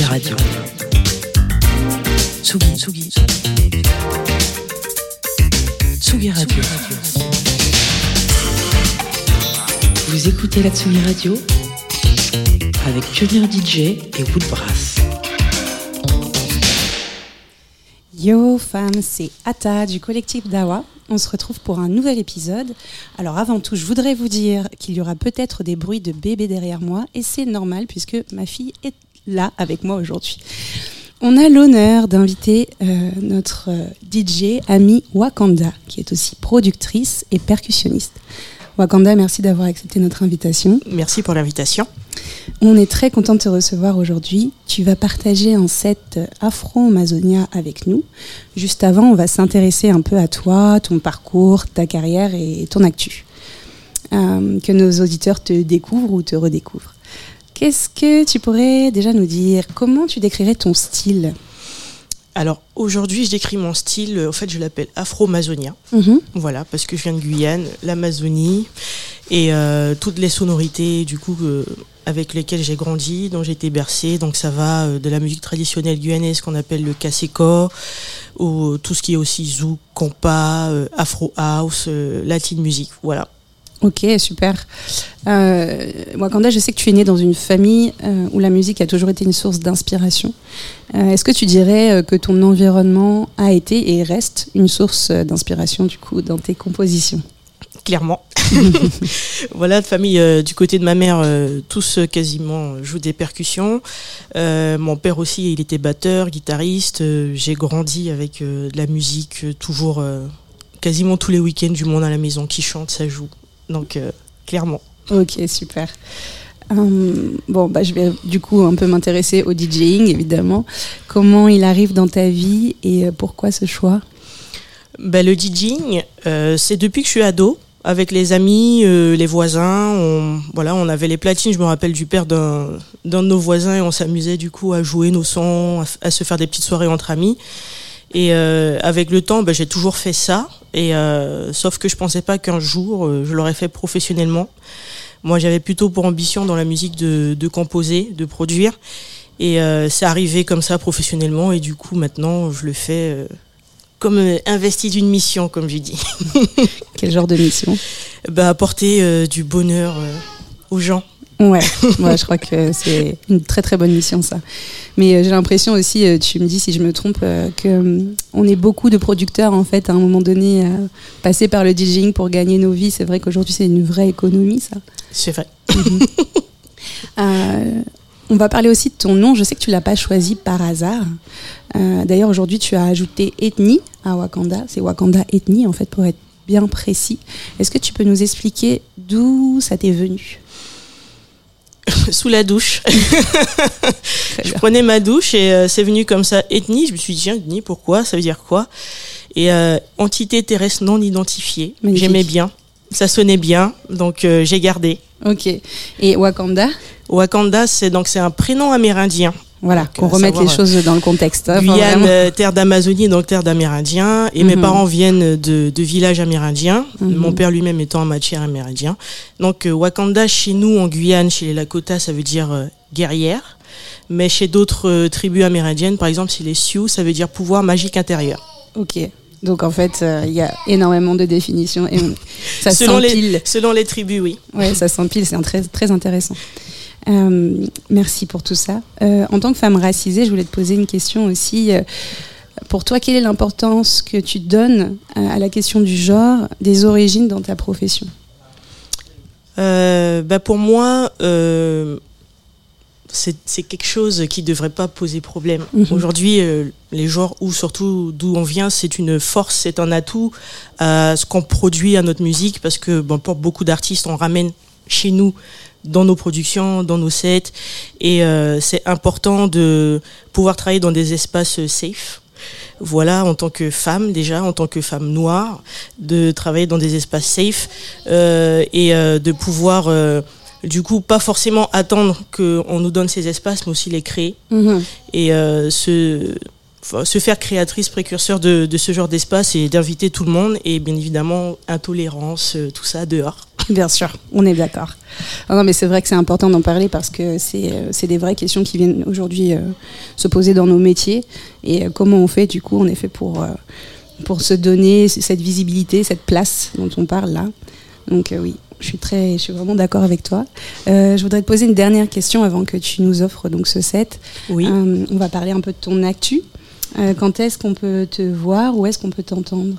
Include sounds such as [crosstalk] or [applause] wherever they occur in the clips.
Tsugi Radio. Tsugi, Tsugi. Tsugi Radio. Vous écoutez la Tsugi Radio avec Pionnier DJ et Woodbrass. Yo femmes, c'est Ata du collectif Dawa. On se retrouve pour un nouvel épisode. Alors avant tout, je voudrais vous dire qu'il y aura peut-être des bruits de bébé derrière moi et c'est normal puisque ma fille est là avec moi aujourd'hui. On a l'honneur d'inviter euh, notre euh, DJ ami Wakanda qui est aussi productrice et percussionniste. Wakanda, merci d'avoir accepté notre invitation. Merci pour l'invitation. On est très content de te recevoir aujourd'hui. Tu vas partager un set Afro-Amazonia avec nous. Juste avant, on va s'intéresser un peu à toi, ton parcours, ta carrière et ton actu. Euh, que nos auditeurs te découvrent ou te redécouvrent. Qu'est-ce que tu pourrais déjà nous dire? Comment tu décrirais ton style? Alors aujourd'hui, je décris mon style, en fait, je l'appelle afro-amazonien. Mhm. Voilà, parce que je viens de Guyane, l'Amazonie et euh, toutes les sonorités, du coup, euh, avec lesquelles j'ai grandi, dont j'ai été bercée. Donc ça va euh, de la musique traditionnelle guyanaise qu'on appelle le kaseko, ou tout ce qui est aussi zouk, compas, euh, afro house, euh, latin music. Voilà. Ok, super. Euh, Wakanda, je sais que tu es né dans une famille euh, où la musique a toujours été une source d'inspiration. Euh, Est-ce que tu dirais euh, que ton environnement a été et reste une source d'inspiration du coup dans tes compositions? Clairement. [laughs] [laughs] voilà, de famille du côté de ma mère, tous quasiment jouent des percussions. Mon père aussi, il était batteur, guitariste. J'ai grandi avec de la musique, toujours quasiment tous les week-ends du monde à la maison qui chante, ça joue. Donc euh, clairement. Ok, super. Hum, bon, bah, je vais du coup un peu m'intéresser au DJing, évidemment. Comment il arrive dans ta vie et euh, pourquoi ce choix? Ben, le DJing, euh, c'est depuis que je suis ado. Avec les amis, euh, les voisins, on, voilà, on avait les platines. Je me rappelle du père d'un de nos voisins et on s'amusait du coup à jouer nos sons, à, se faire des petites soirées entre amis. Et euh, avec le temps, ben, j'ai toujours fait ça. Et euh, sauf que je pensais pas qu'un jour euh, je l'aurais fait professionnellement. Moi, j'avais plutôt pour ambition dans la musique de, de composer, de produire. Et euh, c'est arrivé comme ça professionnellement. Et du coup, maintenant, je le fais euh, comme investi d'une mission, comme je dis. [laughs] Quel genre de mission? Bah, apporter du bonheur aux gens. Ouais, [laughs] ouais, je crois que c'est une très très bonne mission ça. Mais euh, j'ai l'impression aussi, euh, tu me dis si je me trompe, euh, que on est beaucoup de producteurs en fait à un moment donné à passer par le DJing pour gagner nos vies. C'est vrai qu'aujourd'hui c'est une vraie économie ça. C'est vrai. [laughs] Euh, on va parler aussi de ton nom. Je sais que tu l'as pas choisi par hasard. Euh, D'ailleurs aujourd'hui tu as ajouté ethnie à Wakanda. C'est Wakanda ethnie en fait pour être bien précis. Est-ce que tu peux nous expliquer d'où ça t'est venu? [laughs] Sous la douche. [laughs] Je prenais ma douche et euh, c'est venu comme ça. Ethnie, je me suis dit, tiens, ethnie, pourquoi? Ça veut dire quoi? Et euh, entité terrestre non identifiée. J'aimais bien. Ça sonnait bien, donc euh, j'ai gardé. Ok. Et Wakanda? Wakanda, c'est donc c'est un prénom amérindien. Voilà, qu'on à remette les choses dans le contexte. hein, enfin, Guyane, euh, terre d'Amazonie, donc terre d'Amérindiens. Et mes Mhm. parents viennent de, de villages amérindiens. Mhm. Mon père lui-même étant un matière amérindien. Donc euh, Wakanda, chez nous en Guyane, chez les Lakota, ça veut dire euh, guerrière. Mais chez d'autres euh, tribus amérindiennes, par exemple, chez les Sioux, ça veut dire pouvoir magique intérieur. Ok. Donc en fait, euh, il y a énormément de définitions et ça [laughs] selon, s'empile. les, selon les tribus, oui. Ouais, ça s'empile, c'est très, très intéressant. Euh, merci pour tout ça. Euh, en tant que femme racisée, je voulais te poser une question aussi. Euh, pour toi, quelle est l'importance que tu donnes à la question du genre, des origines dans ta profession? Euh, bah pour moi, c'est quelque chose qui devrait pas poser problème. Mhm. Aujourd'hui, euh, les genres ou surtout d'où on vient, c'est une force, c'est un atout à ce qu'on produit à notre musique parce que bon, pour beaucoup d'artistes, on ramène chez nous dans nos productions, dans nos sets. Et euh, c'est important de pouvoir travailler dans des espaces safe. Voilà, en tant que femme déjà, en tant que femme noire, de travailler dans des espaces safe euh, et euh, de pouvoir, euh, du coup, pas forcément attendre qu'on nous donne ces espaces, mais aussi les créer Mhm. et euh, se, enfin, se faire créatrice, précurseur de, de ce genre d'espace et d'inviter tout le monde et bien évidemment intolérance, euh, tout ça dehors. [laughs] Bien sûr, on est d'accord. Non, mais c'est vrai que c'est important d'en parler parce que c'est euh, c'est des vraies questions qui viennent aujourd'hui euh, se poser dans nos métiers. Et comment on fait, du coup, en effet, pour, euh, pour se donner cette visibilité, cette place dont on parle là? Donc, euh, oui, je suis, très, je suis vraiment d'accord avec toi. Euh, je voudrais te poser une dernière question avant que tu nous offres donc, ce set. Oui. Euh, on va parler un peu de ton actu. Euh, quand est-ce qu'on peut te voir Où est-ce qu'on peut t'entendre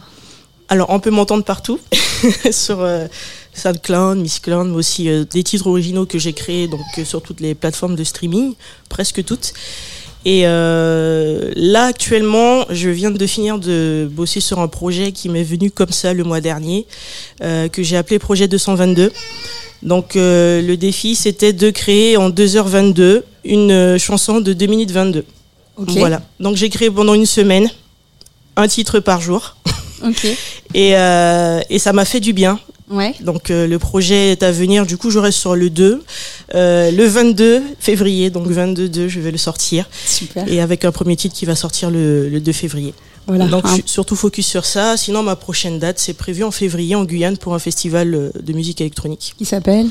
Alors, on peut m'entendre partout, [laughs] sur euh, SoundCloud, Miss Cloud, mais aussi euh, des titres originaux que j'ai créés donc, euh, sur toutes les plateformes de streaming, presque toutes. Et là, actuellement, je viens de finir de bosser sur un projet qui m'est venu comme ça le mois dernier, que j'ai appelé Projet 222. Donc, le défi, c'était de créer en 2h22 une chanson de 2 minutes 22. Voilà. Donc, j'ai créé pendant une semaine un titre par jour. [laughs] Ok. Et, euh, et ça m'a fait du bien. Ouais. Donc euh, le projet est à venir. Du coup, je reste sur le 2. Euh, le 22 février, donc 22-2, je vais le sortir. Super. Et avec un premier titre qui va sortir le, le 2 février. Voilà. Donc suis surtout focus sur ça. Sinon, ma prochaine date, c'est prévu en février en Guyane pour un festival euh, de musique électronique. qui s'appelle?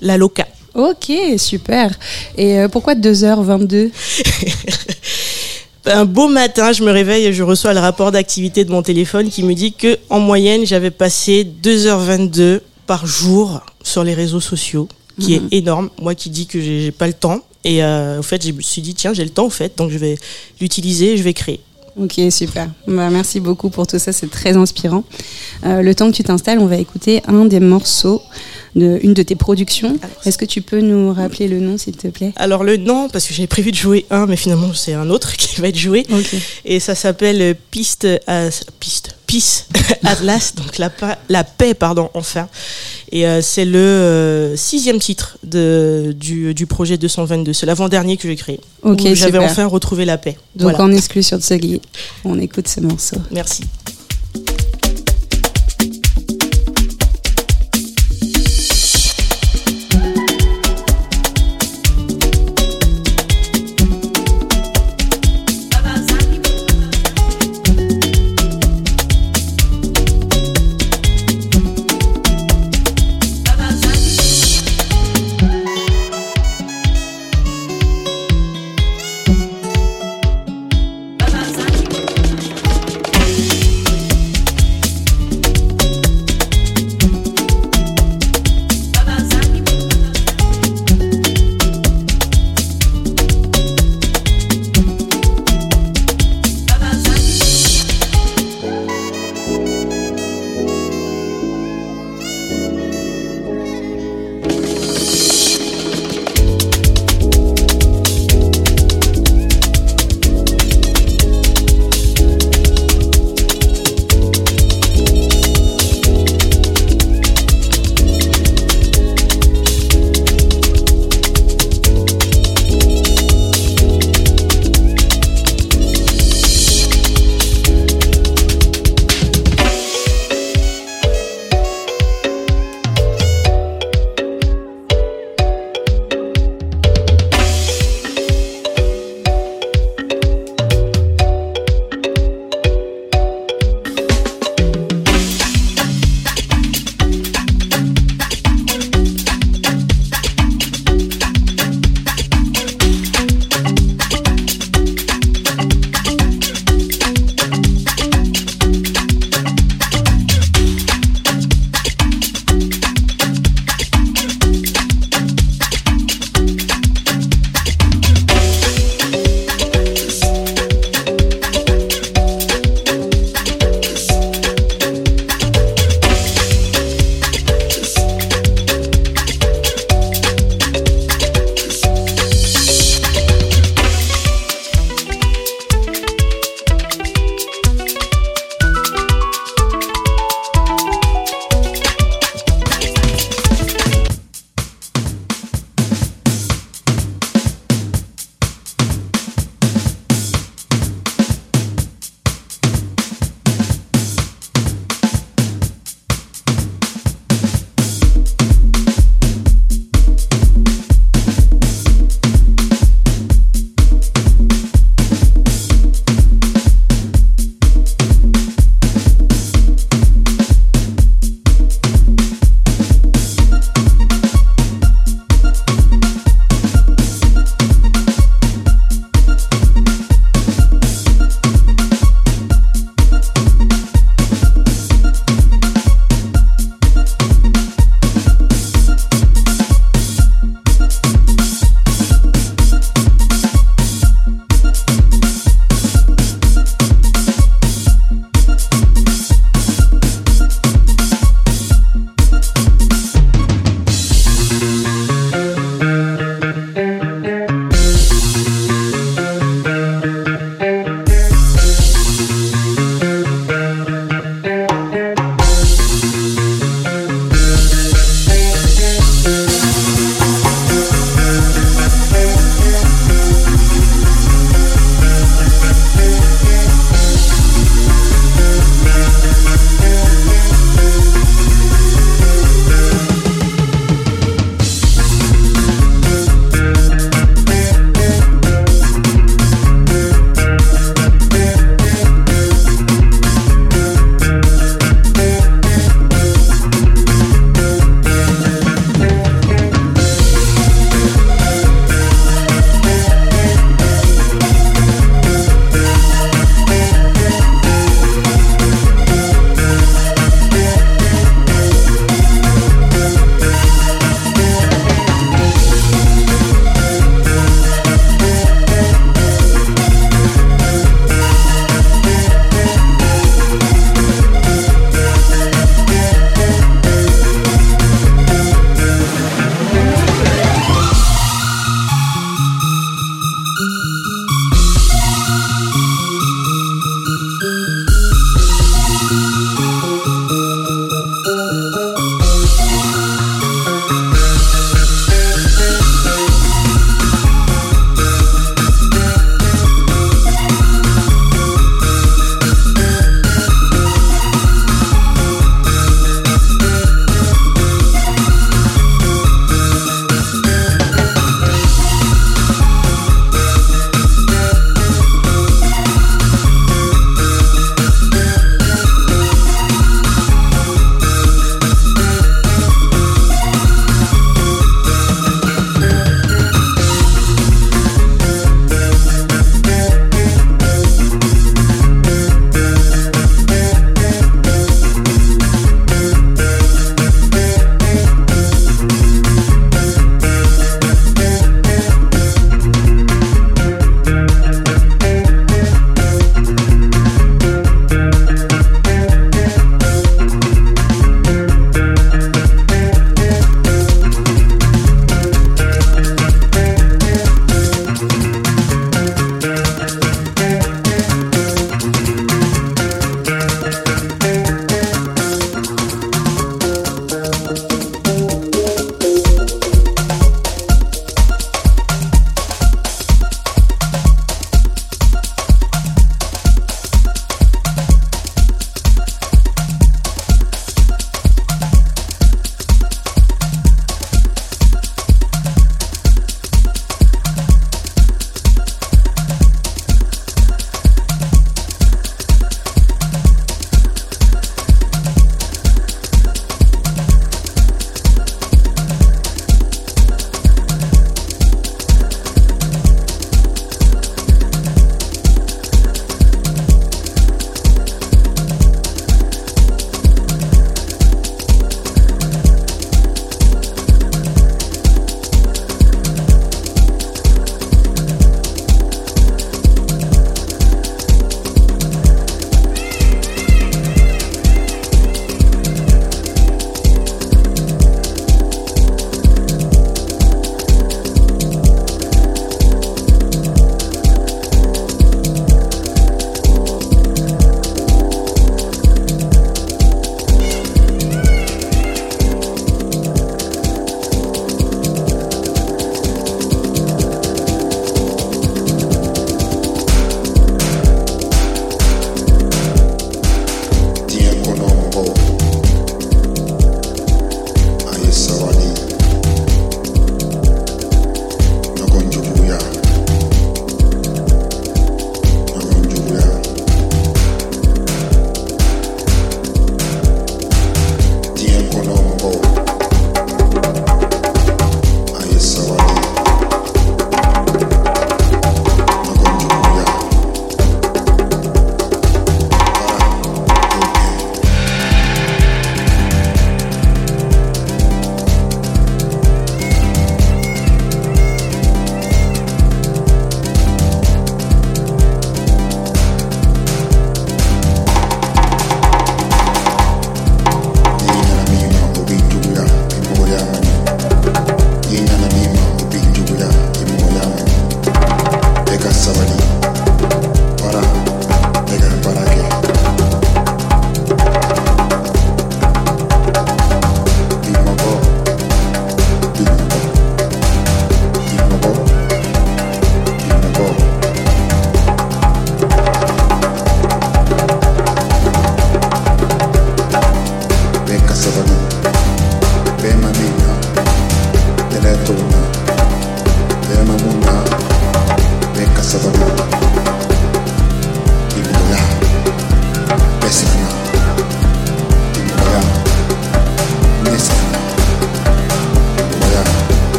La Loca. Ok, super. Et euh, pourquoi 2h22 [laughs] Un beau matin, je me réveille et je reçois le rapport d'activité de mon téléphone qui me dit que en moyenne, j'avais passé 2h22 par jour sur les réseaux sociaux, qui est énorme. Moi qui dis que j'ai pas le temps. Et euh, en fait, je me suis dit, tiens, j'ai le temps, en fait, donc je vais l'utiliser et je vais créer. Ok, super. Bah, merci beaucoup pour tout ça, c'est très inspirant. Euh, le temps que tu t'installes, on va écouter un des morceaux de une de tes productions. Alors, Est-ce que tu peux nous rappeler le nom, s'il te plaît? Alors le nom, parce que j'avais prévu de jouer un, mais finalement c'est un autre [laughs] qui va être joué. Et ça s'appelle Piste, à, Piste, Peace [laughs] Atlas, donc la, pa- la paix, pardon, enfin. Et euh, c'est le euh, sixième titre de, du, du projet 222. C'est l'avant-dernier que j'ai créé. Ok, J'avais enfin retrouvé la paix. Donc voilà. en exclu sur Tsugi, on écoute ce morceau. Merci.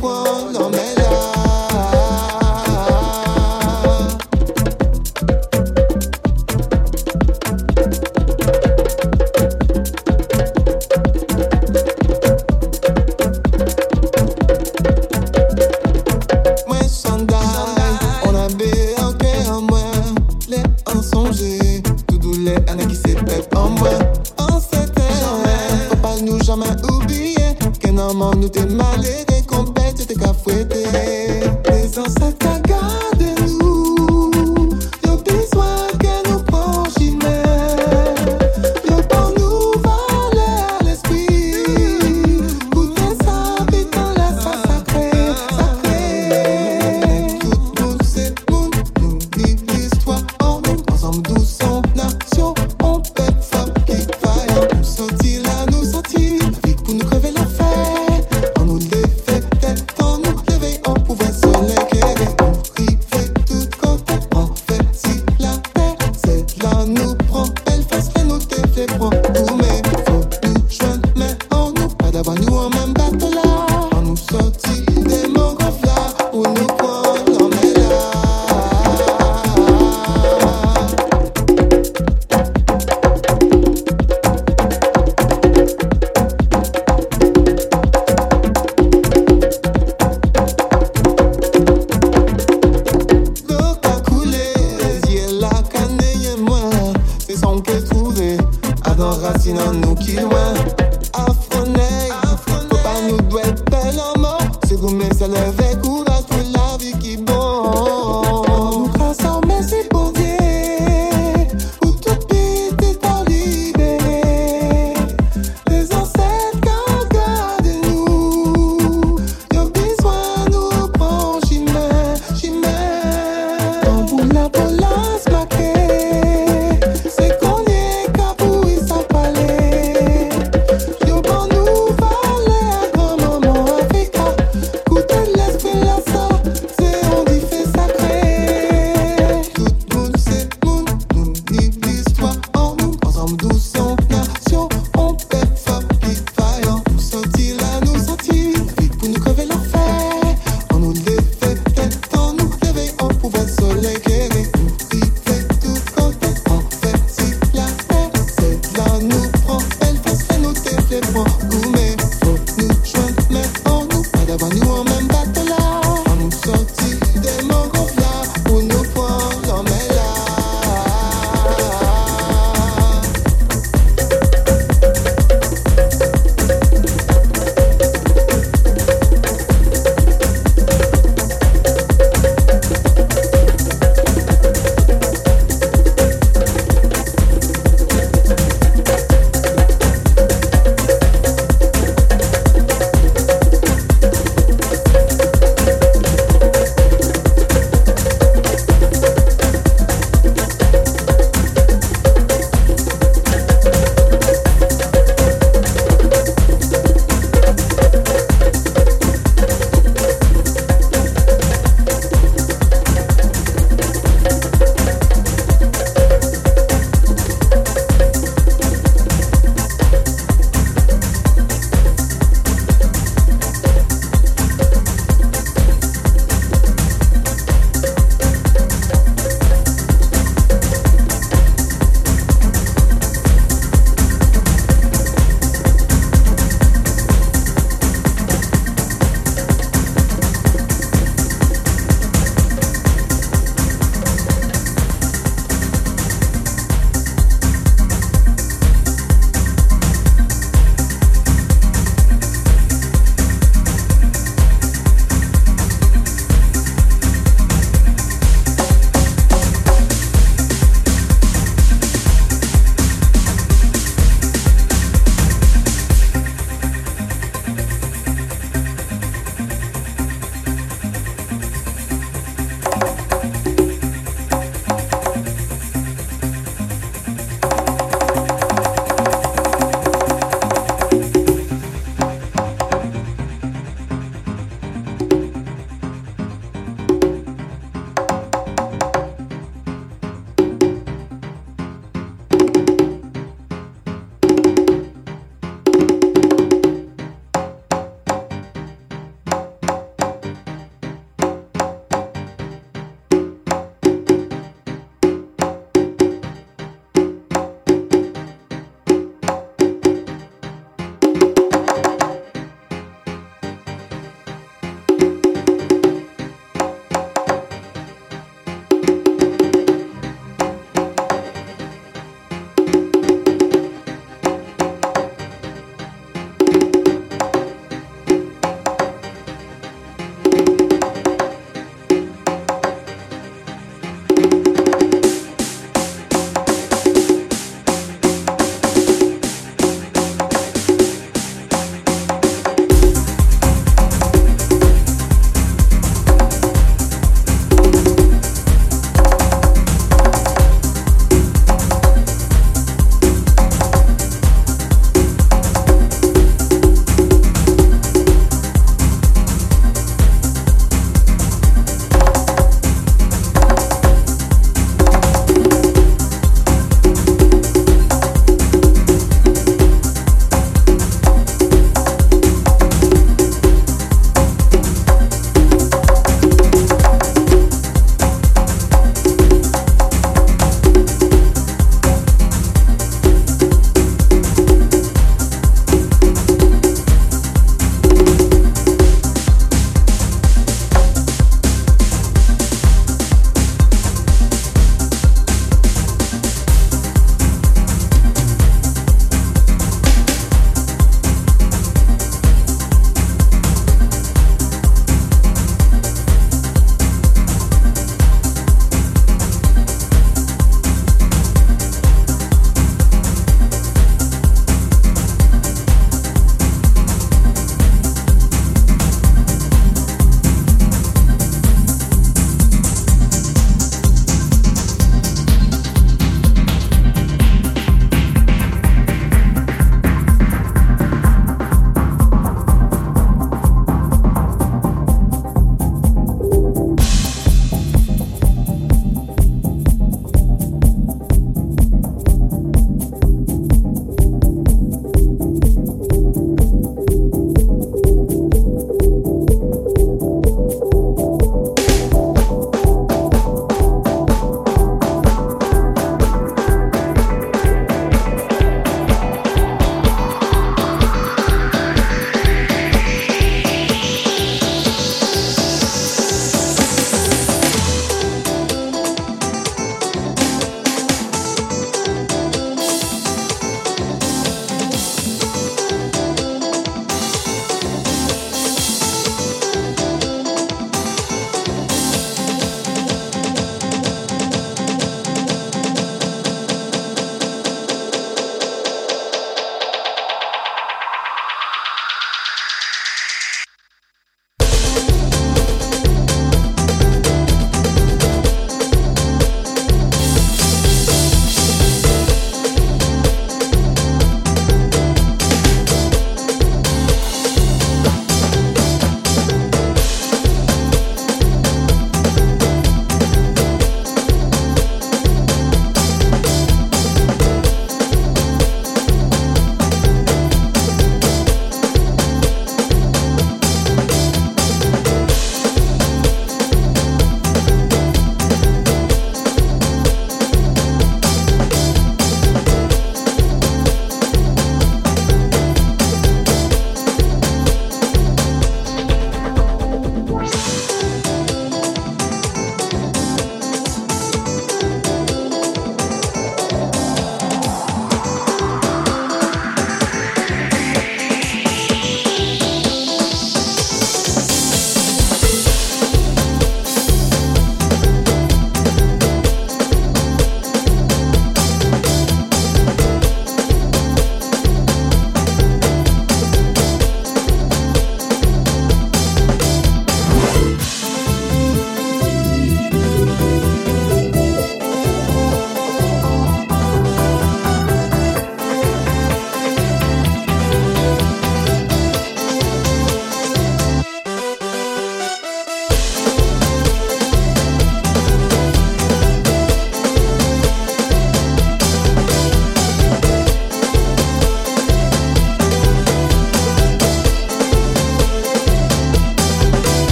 cuando me la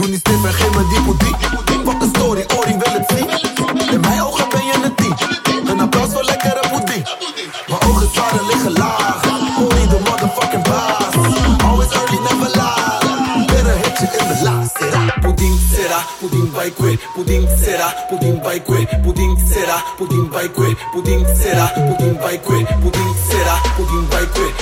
Doe niet stief en geef me die poedie. Pak een story, Ori wil het zien. In mijn ogen ben je een tien. Een applaus voor lekkere poedie. Mijn ogen staan liggen laag. Ori de motherfucking baas. Always early, never late. Better hit you in the laag. Pudding será, pudding vai coer. Pudding sera. pudding vai coer. Pudding sera. pudding vai coer. Pudding sera. pudding vai coer. Pudding sera. pudding vai coer.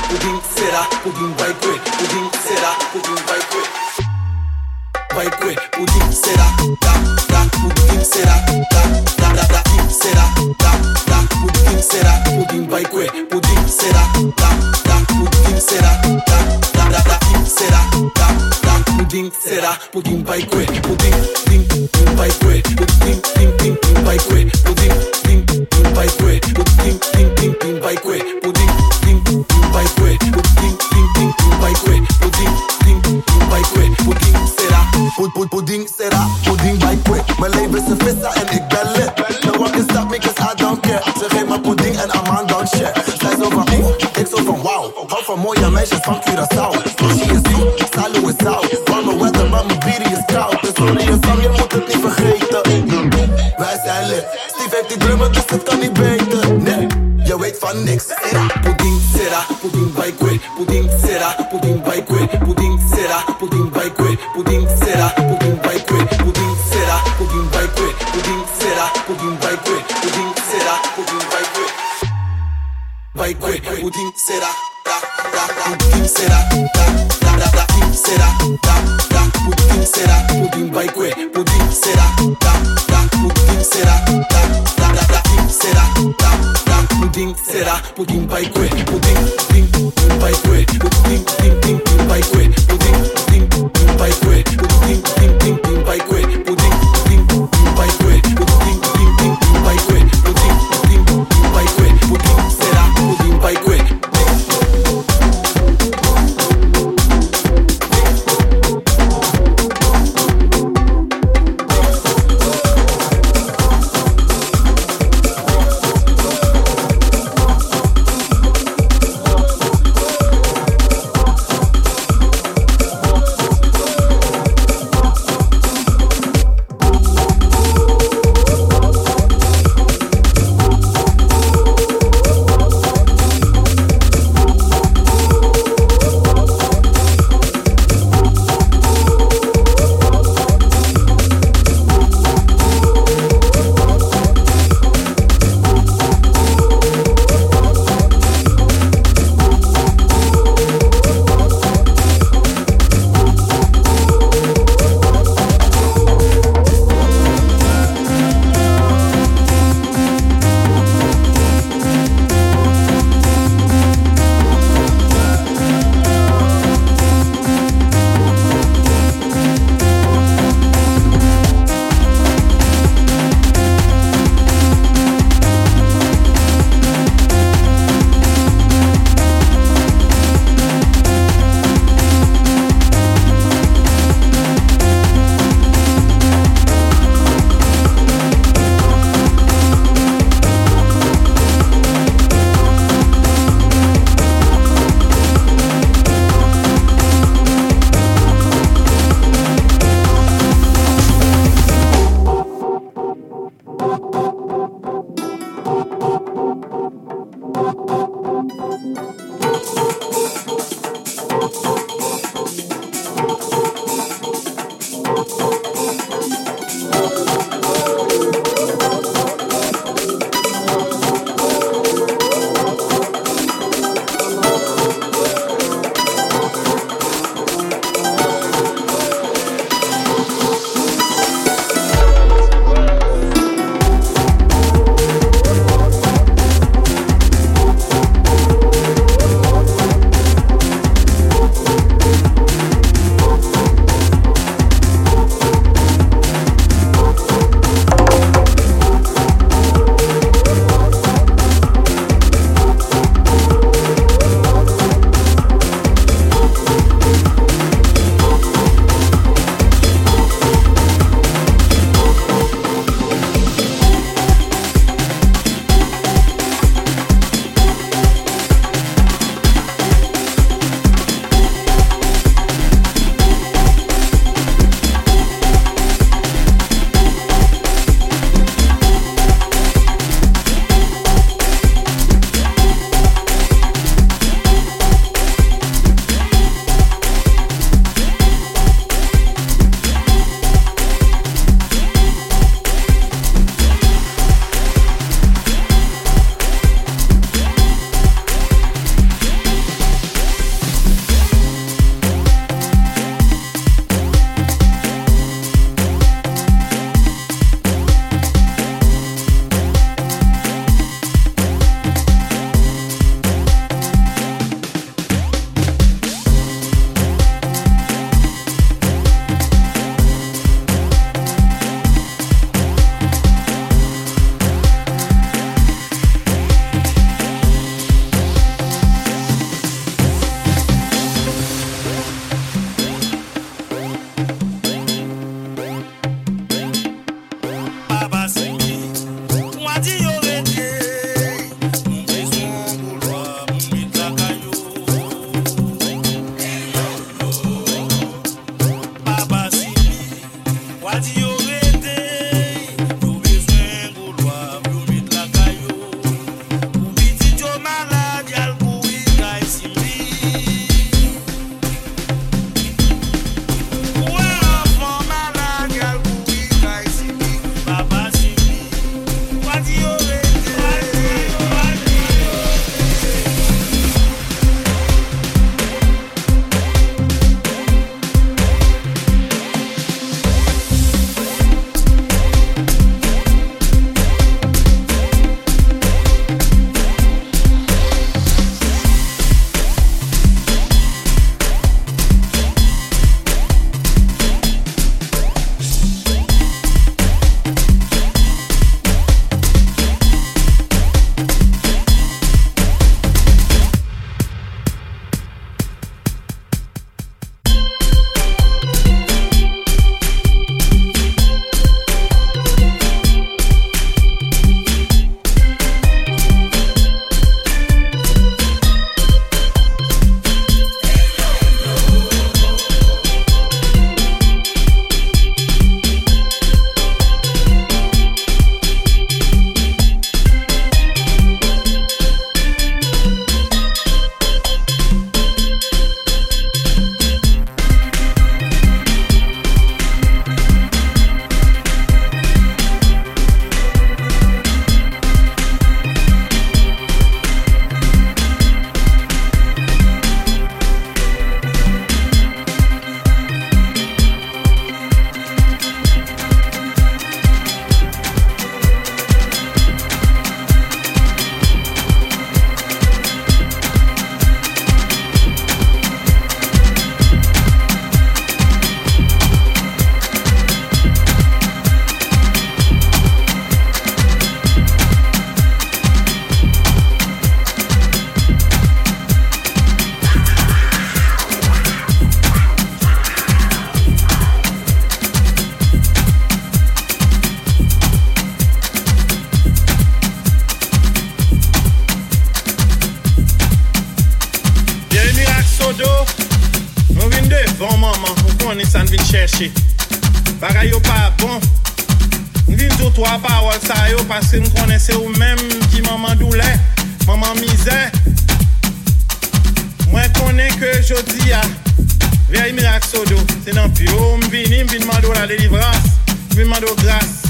crime, vin mando la délivrance, vin mando grâce.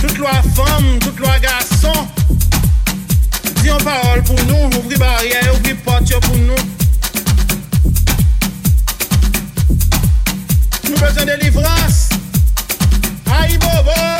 Toutes loi femme, toute loi garçon, dis en parole pour nous, ouvre barrière, ouvre porte pour nous. Nous besoin de délivrance. Aïe, bobo!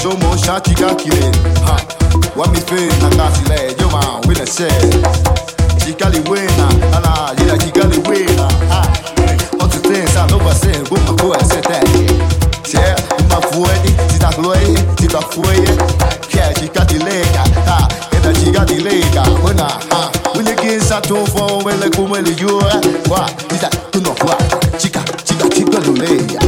show mo shati ga kire ha wa mi fe na ta ti le yo ma we na se chikali we na ala yila chikali we na. Ha o tu te sa no va se bu ma ko se te se ma fuedi ti ta loe ti ta fueye ke chikati le ka ha eta chikati le ka ona ha. Unye ki sa to fo ele kumele yo wa ita tu no kwa chika chika chika lo le ya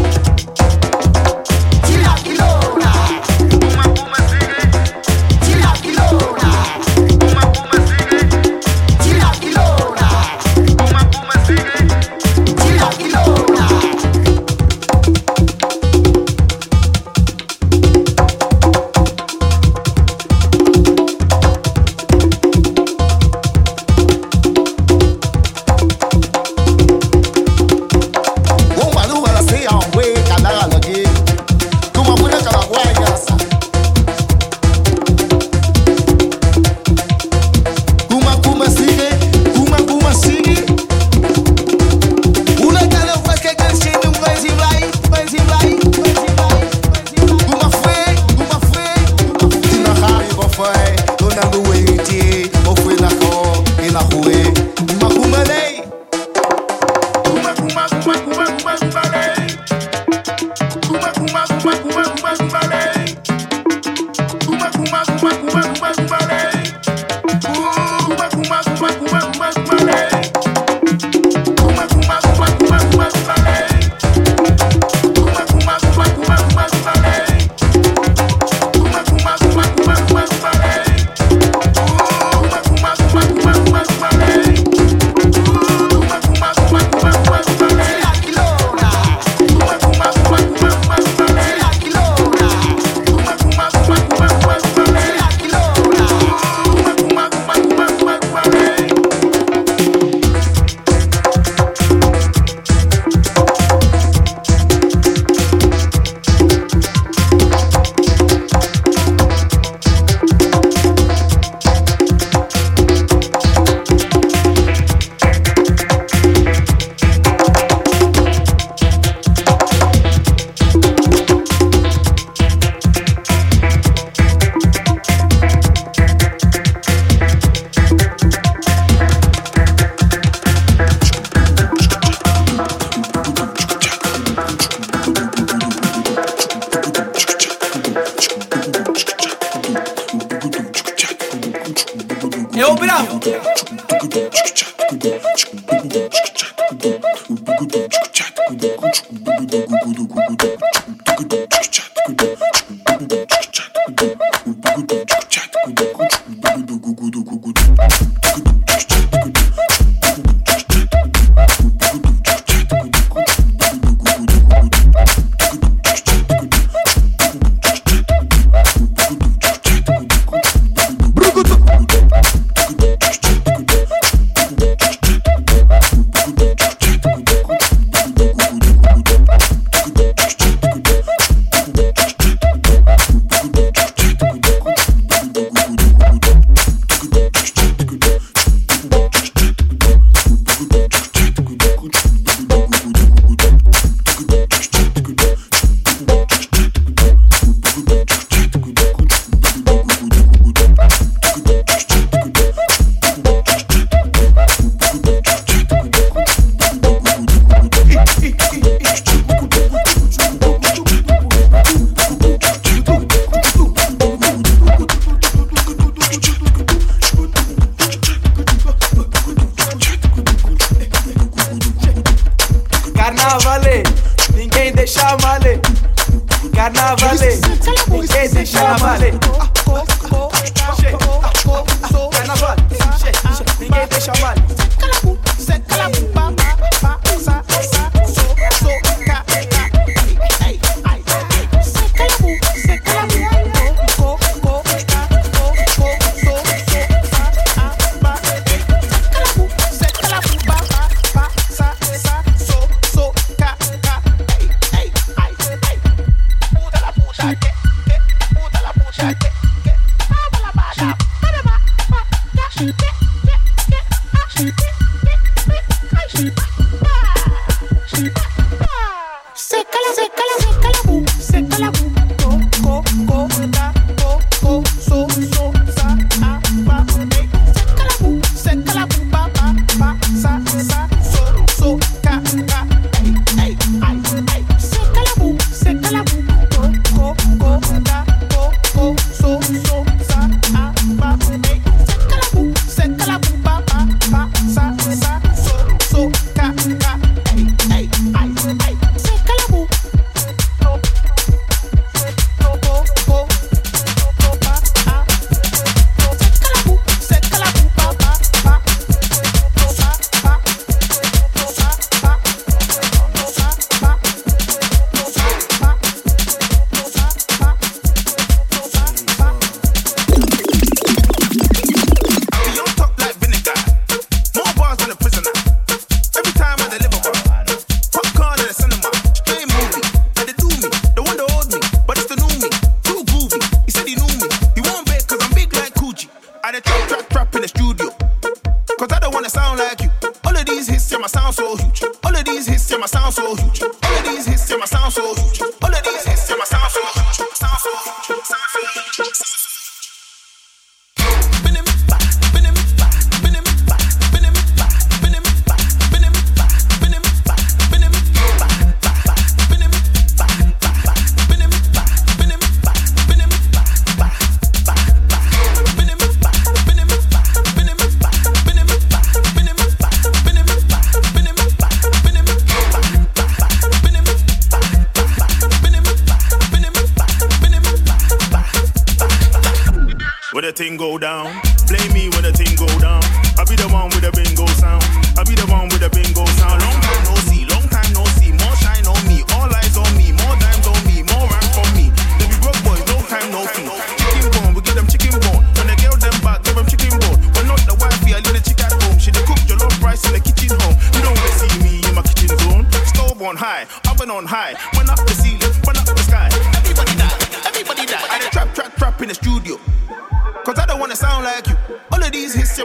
thing go down, blame me when the thing go down. I be the one with the bingo sound. I be the one with the bingo sound. Long time no see, long time no see. More shine on me, all eyes on me, more dimes on me, more rhyme from me. They be broke boys, no time no fee. Chicken bone, we give them chicken bone. When they girl them back, give them chicken bone. When not the wifey, I leave the chick at home. She the cook jollof rice in the kitchen home. You don't see me in my kitchen zone. Stove on high, oven on high. Run up the ceiling,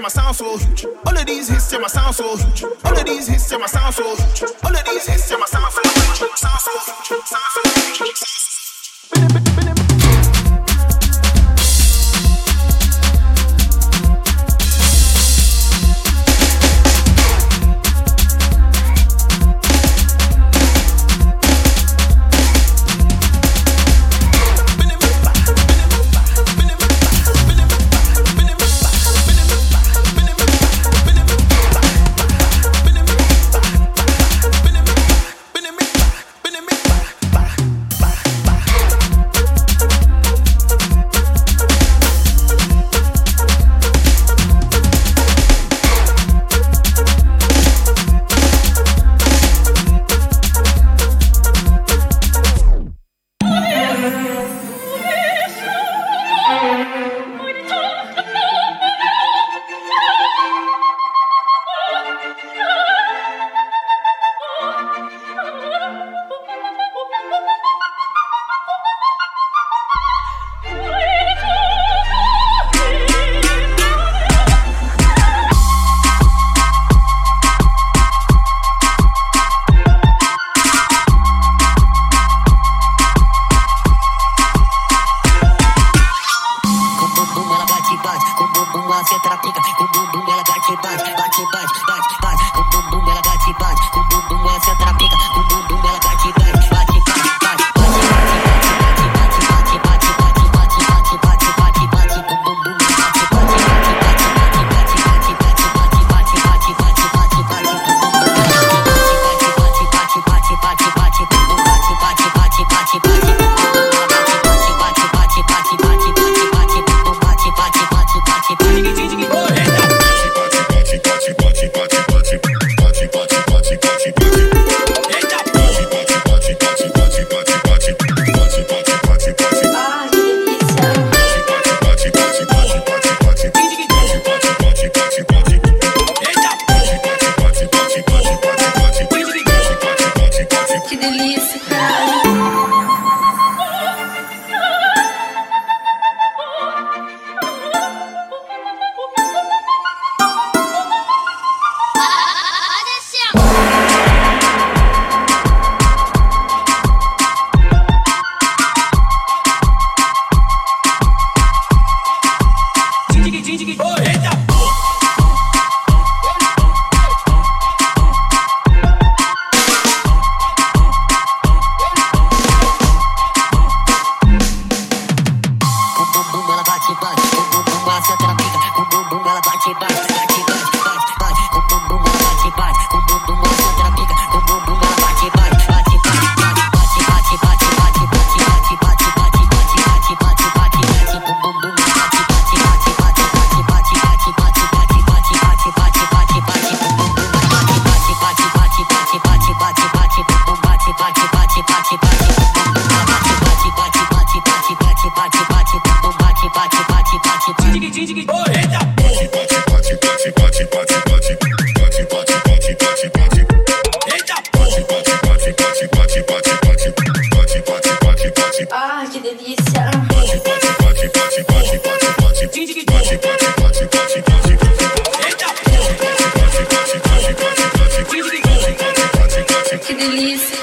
my sound so huge. All of these hits, yeah, my sound so huge. All of these hits, yeah, my sound so huge.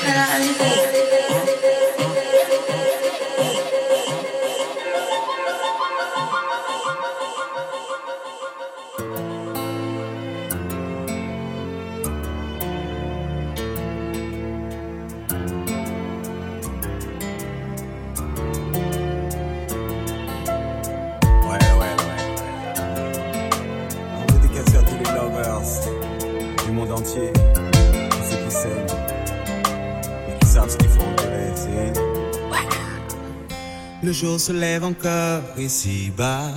that I did. Jour se lève encore ici-bas,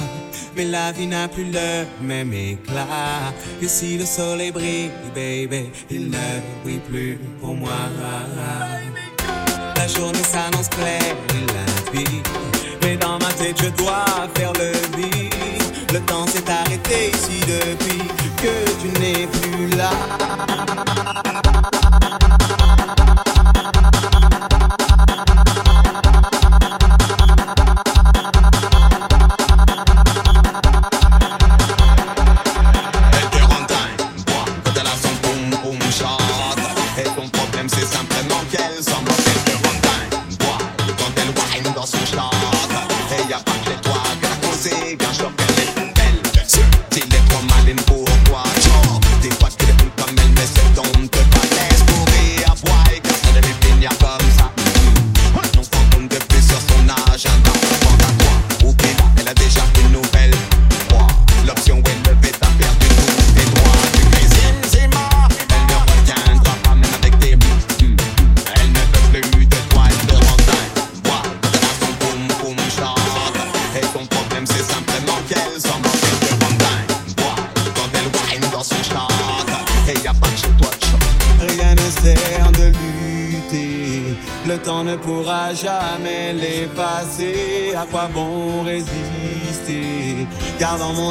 mais la vie n'a plus le même éclat. Et si le soleil brille, baby, il ne brille plus pour moi. La journée s'annonce claire et limpide, mais dans ma tête je dois faire le vide. Le temps s'est arrêté ici depuis que tu n'es plus là.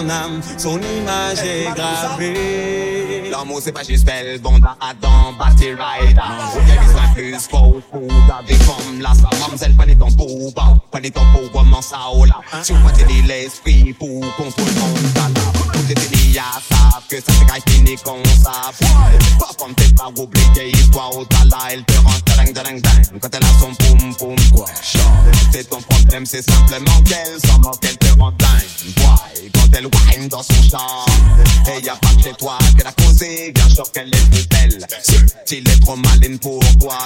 Mon âme, son image est gravée. L'amour c'est pas juste belle, bon Adam, Batty Rider. Y'a besoin plus faux, fou, t'as des femmes là, sa mademoiselle, prenez ton pot, bah, prenez ton pot, comment ça, oh là. Si on t'es dit l'esprit pour contrôler mon talent. Tous les délits savent que ça c'est qu'à fini qu'on savent. Pas comme t'es pas oublié, histoire au talent, elle te rend dingue, dingue, dingue. Quand elle a son poum, poum, quoi. C'est ton problème, c'est simplement qu'elle s'en moque, elle te rend dingue. Boy, quand elle whine dans son chant. Et y a pas chez toi qu'elle a causé, bien sûr qu'elle est plus belle. S'il est trop maline pour toi,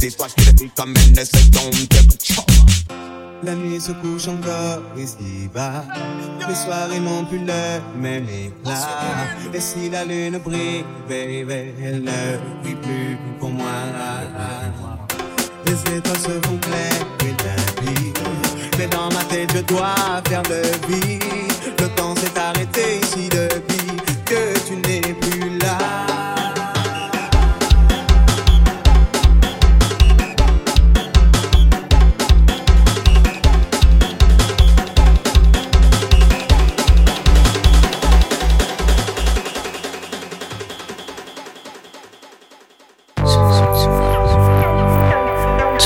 dis-toi que les filles comme elle ne se tombent La nuit se couche encore ici-bas. Les soirées n'ont plus le même éclat. Et si la lune brille, baby, elle ne brille plus pour moi. Les étoiles se font claires et limpides. Mais dans ma tête, je dois faire le vide. Le temps s'est arrêté ici depuis que tu n'es plus